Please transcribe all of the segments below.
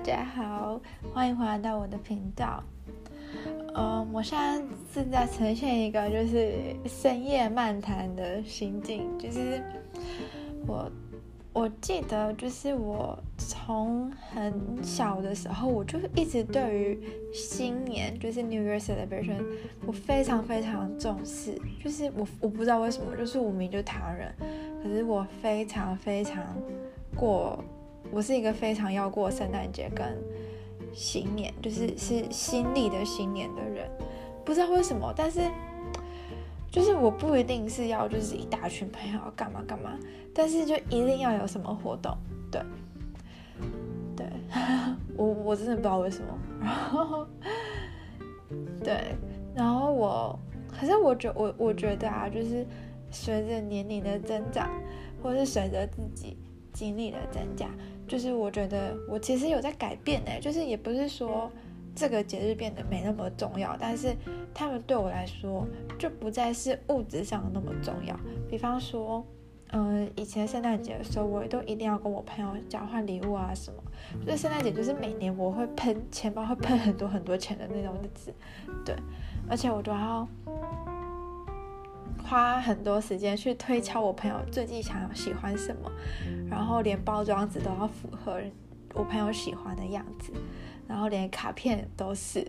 大家好，欢迎回来到我的频道。嗯，我现在正在呈现一个就是深夜漫谈的心境，就是我我记得就是我从很小的时候，我就一直对于新年就是 New Year Celebration，我非常非常重视。就是我我不知道为什么，就是我明就台湾人，可是我非常非常过。我是一个非常要过圣诞节跟新年，就是是新历的新年的人，不知道为什么，但是 就是我不一定是要就是一大群朋友要干嘛干嘛，但是就一定要有什么活动，对，对，我我真的不知道为什么，然 后对，然后我，可是我觉我我觉得啊，就是随着年龄的增长，或是随着自己经历的增加。就是我觉得我其实有在改变呢，就是也不是说这个节日变得没那么重要，但是他们对我来说就不再是物质上那么重要。比方说，嗯、以前圣诞节的时候，我都一定要跟我朋友交换礼物啊什么。就是圣诞节就是每年我会喷钱包会喷很多很多钱的那种日子，对，而且我都要。花很多时间去推敲我朋友最近想要喜欢什么，然后连包装纸都要符合我朋友喜欢的样子，然后连卡片都是，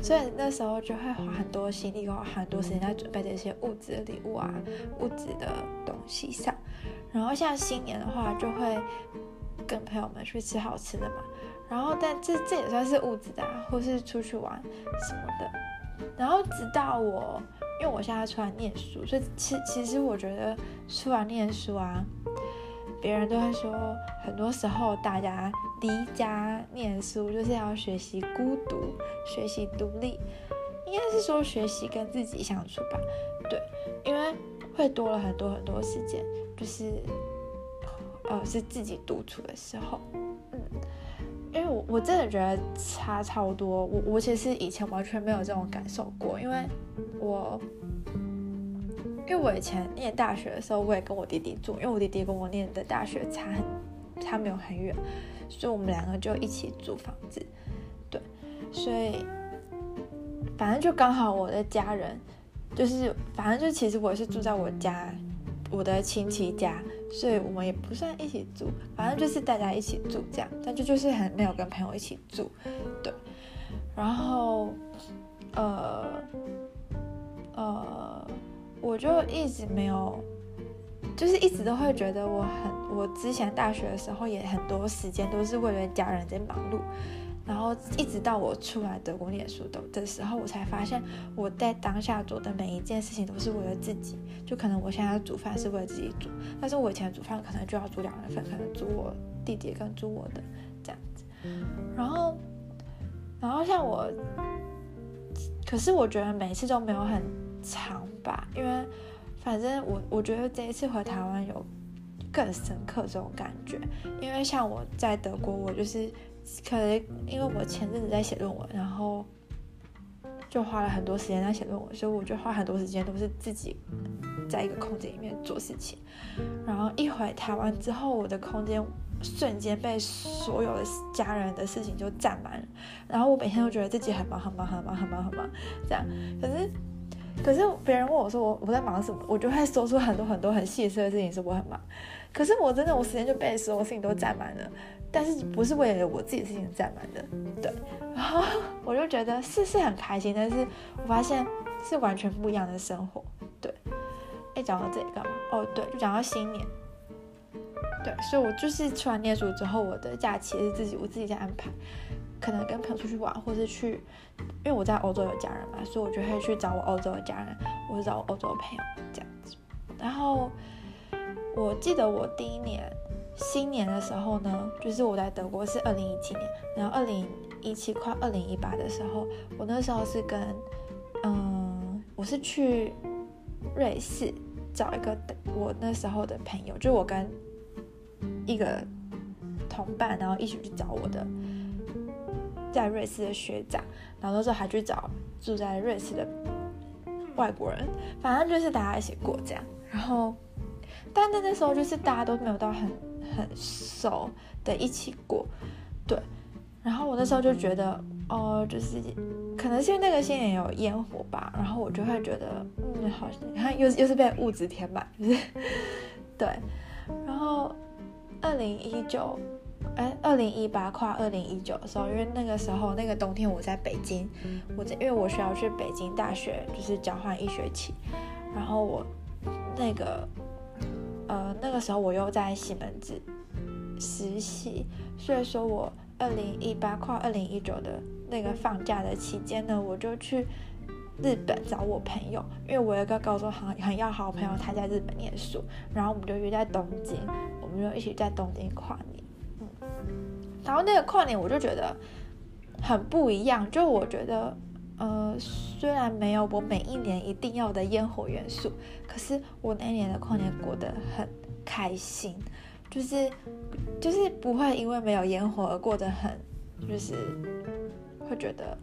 所以那时候就会花很多心力，花很多时间在准备这些物质的礼物啊、物质的东西上。然后像新年的话，就会跟朋友们去吃好吃的嘛。然后但这这也算是物质的啊，或是出去玩什么的。然后直到我。因为我现在出来念书，所以其其实我觉得出来念书啊，别人都会说，很多时候大家离家念书就是要学习孤独，学习独立，应该是说学习跟自己相处吧。对，因为会多了很多很多时间，就是呃是自己独处的时候，因为我我真的觉得差超多，我我其实以前完全没有这种感受过，因为我因为我以前念大学的时候，我也跟我弟弟住，因为我弟弟跟我念的大学差很差没有很远，所以我们两个就一起租房子，对，所以反正就刚好我的家人就是反正就其实我是住在我家。我的亲戚家，所以我们也不算一起住，反正就是大家一起住这样，但就就是很没有跟朋友一起住，对。然后，呃，呃，我就一直没有，就是一直都会觉得我很，我之前大学的时候也很多时间都是为了家人在忙碌。然后一直到我出来德国念书的的时候，我才发现我在当下做的每一件事情都是为了自己。就可能我现在煮饭是为了自己煮，但是我以前煮饭可能就要煮两人份，可能煮我弟弟跟煮我的这样子。然后，然后像我，可是我觉得每次都没有很长吧，因为反正我我觉得这一次回台湾有更深刻这种感觉，因为像我在德国，我就是。可能因为我前阵子在写论文，然后就花了很多时间在写论文，所以我就花很多时间都是自己在一个空间里面做事情。然后一回台湾之后，我的空间瞬间被所有的家人的事情就占满了。然后我每天都觉得自己很忙很忙很忙很忙很忙这样。可是可是别人问我说我我在忙什么，我就会说出很多很多很细碎的事情，说我很忙。可是我真的我时间就被所有事情都占满了。但是不是为了我自己的事情占满的，对，然 后我就觉得是是很开心，但是我发现是完全不一样的生活，对。哎，讲到这里干嘛？哦，对，就讲到新年，对，所以我就是吃完念书之后，我的假期是自己我自己在安排，可能跟朋友出去玩，或是去，因为我在欧洲有家人嘛，所以我就会去找我欧洲的家人，或者找我欧洲的朋友这样子。然后我记得我第一年。新年的时候呢，就是我在德国是二零一七年，然后二零一七快二零一八的时候，我那时候是跟，嗯，我是去瑞士找一个我那时候的朋友，就我跟一个同伴，然后一起去找我的在瑞士的学长，然后那时候还去找住在瑞士的外国人，反正就是大家一起过这样，然后，但那那时候就是大家都没有到很。很熟的一起过，对，然后我那时候就觉得，哦、呃，就是可能是因为那个新年有烟火吧，然后我就会觉得，嗯，好像你看又又是被物质填满，就 是对。然后二零一九，哎，二零一八跨二零一九的时候，因为那个时候那个冬天我在北京，我在因为我需要去北京大学就是交换一学期，然后我那个呃那个时候我又在西门子实习，所以说我。二零一八跨二零一九的那个放假的期间呢，我就去日本找我朋友，因为我有一个高中很很要好的朋友，他在日本念书，然后我们就约在东京，我们就一起在东京跨年。嗯，然后那个跨年我就觉得很不一样，就我觉得，呃，虽然没有我每一年一定要的烟火元素，可是我那年的跨年过得很开心。就是，就是不会因为没有烟火而过得很，就是会觉得，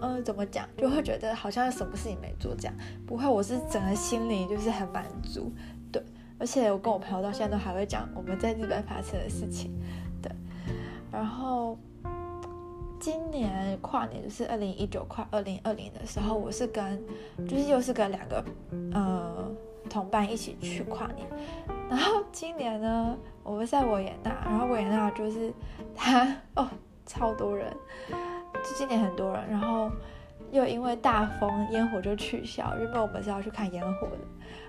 呃，怎么讲，就会觉得好像什么事情没做这样。不会，我是整个心里就是很满足，对。而且我跟我朋友到现在都还会讲我们在日本发生的事情，对。然后今年跨年就是二零一九跨二零二零的时候，我是跟，就是又是跟两个，呃。同伴一起去跨年，然后今年呢，我们在维也纳，然后维也纳就是他 哦，超多人，就今年很多人，然后又因为大风，烟火就取消，原本我们是要去看烟火的，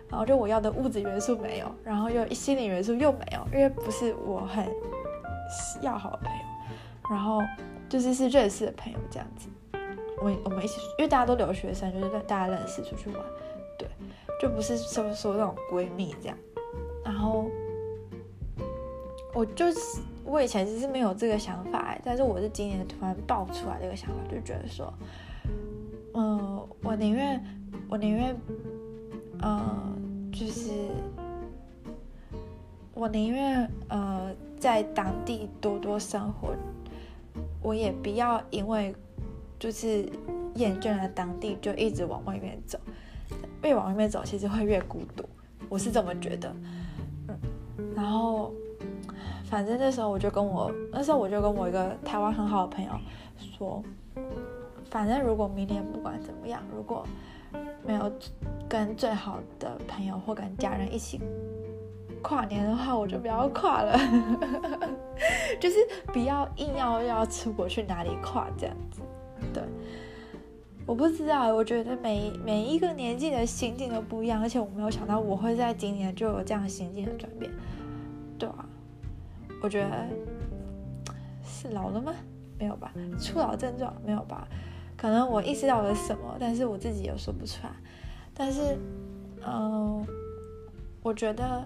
然后就我要的物质元素没有，然后又心理元素又没有，因为不是我很要好的朋友，然后就是是认识的朋友这样子，我我们一起，因为大家都留学生，就是大家认识出去玩。对就不是说说那种闺蜜这样，然后我就是我以前其实没有这个想法，但是我是今年突然爆出来这个想法，就觉得说，嗯、我宁愿我宁愿，嗯、呃，就是我宁愿呃在当地多多生活，我也不要因为就是厌倦了当地就一直往外面走。越往外面走，其实会越孤独，我是这么觉得。嗯，然后反正那时候我就跟我那时候我就跟我一个台湾很好的朋友说，反正如果明年不管怎么样，如果没有跟最好的朋友或跟家人一起跨年的话，我就不要跨了，就是不要硬要要出国去哪里跨这样子，对。我不知道，我觉得每每一个年纪的心境都不一样，而且我没有想到我会在今年就有这样心境的转变，对啊，我觉得是老了吗？没有吧，初老症状没有吧？可能我意识到了什么，但是我自己也说不出来。但是，嗯、我觉得。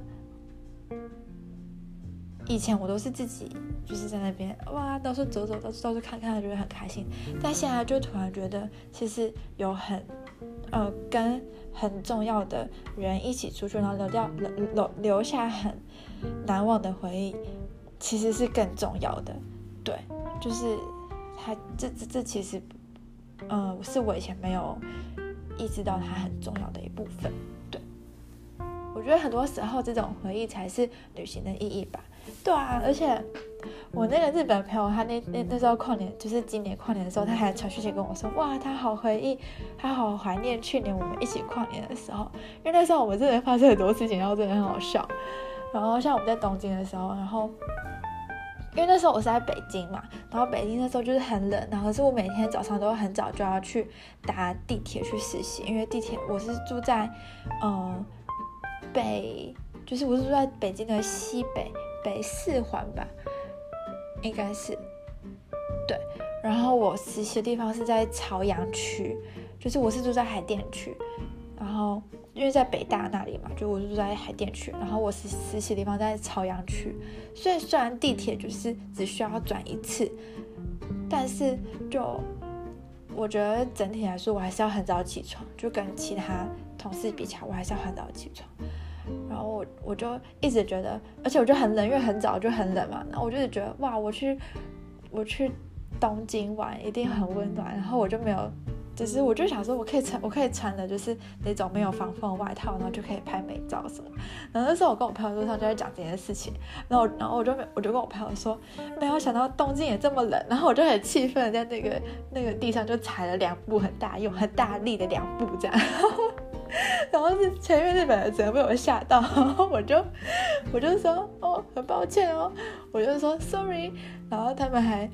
以前我都是自己就是在那边哇，到处走走，到处到处看看，觉得很开心。但现在就突然觉得，其实有很呃跟很重要的人一起出去，然后留掉留留下很难忘的回忆，其实是更重要的。对，就是他这这这其实，呃，是我以前没有意识到它很重要的一部分。我觉得很多时候这种回忆才是旅行的意义吧。对啊，而且我那个日本朋友，他那那那时候跨年，就是今年跨年的时候，他还传讯息跟我说，哇，他好回忆，他好怀念去年我们一起跨年的时候，因为那时候我们真的发生很多事情，然后真的很好笑。然后像我们在东京的时候，然后因为那时候我是在北京嘛，然后北京那时候就是很冷，然后可是我每天早上都很早就要去搭地铁去实习，因为地铁我是住在呃北，就是我是住在北京的西北。北四环吧，应该是，对。然后我实习的地方是在朝阳区，就是我是住在海淀区。然后因为在北大那里嘛，就我是住在海淀区。然后我实实习的地方在朝阳区，所以虽然地铁就是只需要转一次，但是就我觉得整体来说，我还是要很早起床，就跟其他同事比起来，我还是要很早起床。然后我我就一直觉得，而且我就很冷，因为很早就很冷嘛。然后我就觉得哇，我去我去东京玩一定很温暖。然后我就没有就是我就想说，我可以穿，我可以穿的就是那种没有防风的外套，然后就可以拍美照什么。然后那时候我跟我朋友路上就在讲这件事情，然后然后我就我就跟我朋友说，没有想到东京也这么冷，然后我就很气愤在那个那个地上就踩了两步很大用很大力的两步这样，然后是前面日本人整个被我吓到，然后我就我就说哦很抱歉哦，我就说 sorry，然后他们还。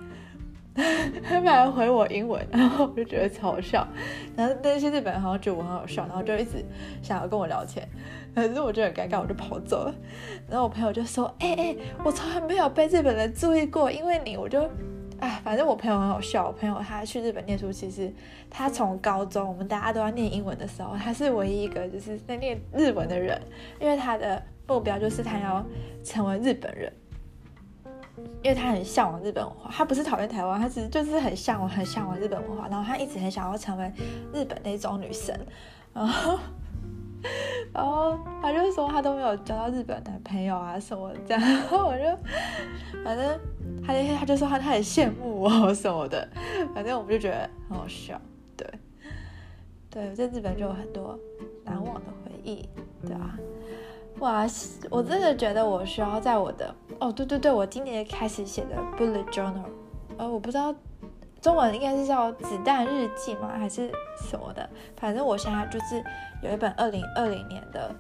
他们还回我英文，然后我就觉得超好笑。然后那些日本人好像觉得我很好笑，然后就一直想要跟我聊天。可是我就很尴尬，我就跑走了。然后我朋友就说：“哎、哎、我从来没有被日本人注意过，因为你。”我就哎，反正我朋友很好笑。我朋友他去日本念书，其实他从高中我们大家都要念英文的时候，他是唯一一个就是在念日文的人，因为他的目标就是他要成为日本人。因为他很向往日本文化，他不是讨厌台湾，他只是就是很向往、很向往日本文化。然后他一直很想要成为日本那种女生，然后，然后他就说他都没有交到日本男朋友啊什么这样。然后我就，反正他那天他就说他他很羡慕我什么的，反正我们就觉得很好笑，对，对，在日本就有很多难忘的回忆，对吧？哇，我真的觉得我需要在我的哦，对对对，我今年开始写的 bullet journal，呃，我不知道中文应该是叫子弹日记吗，还是什么的？反正我现在就是有一本二零二零年的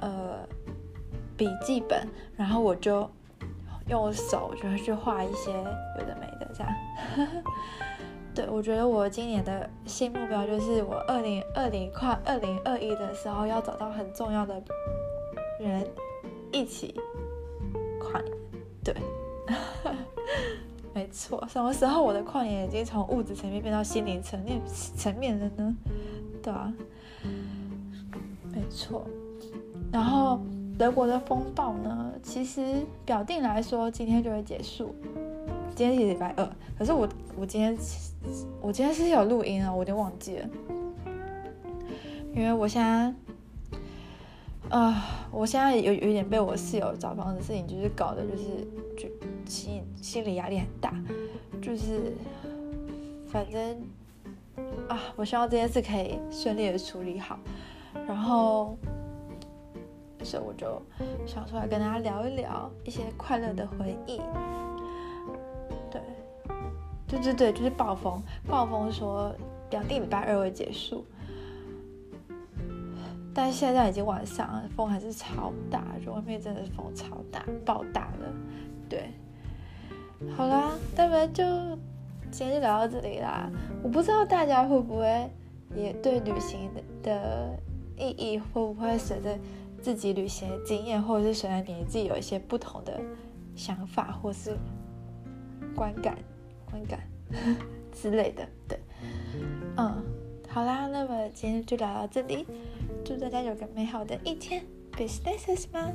呃笔记本，然后我就用手就会去画一些有的没的这样。对，我觉得我今年的新目标就是我二零二零跨二零二一的时候要找到很重要的。人一起跨年，对，没错。什么时候我的跨年已经从物质层面变到心灵层面层面了呢？对啊，没错。然后德国的风暴呢，其实表定来说今天就会结束。今天是礼拜二，可是我我今天我今天是有录音啊，我有点忘记了，因为我现在。啊、我现在有有点被我室友找房子的事情，就是搞得就是就心心理压力很大，就是反正啊，我希望这件事可以顺利的处理好，然后所以我就想出来跟大家聊一聊一些快乐的回忆。对，对对对，就是暴风，暴风说表定礼拜二会结束。但现在已经晚上，风还是超大，就外面真的是风超大，爆大了。对，好啦，那么就今天就聊到这里啦。我不知道大家会不会也对旅行的意义会不会随着自己旅行的经验，或者是虽然你自己有一些不同的想法，或是观感、观感 之类的。对，嗯，好啦，那么今天就聊到这里。祝大家有个美好的一天，Be stay safe 吗？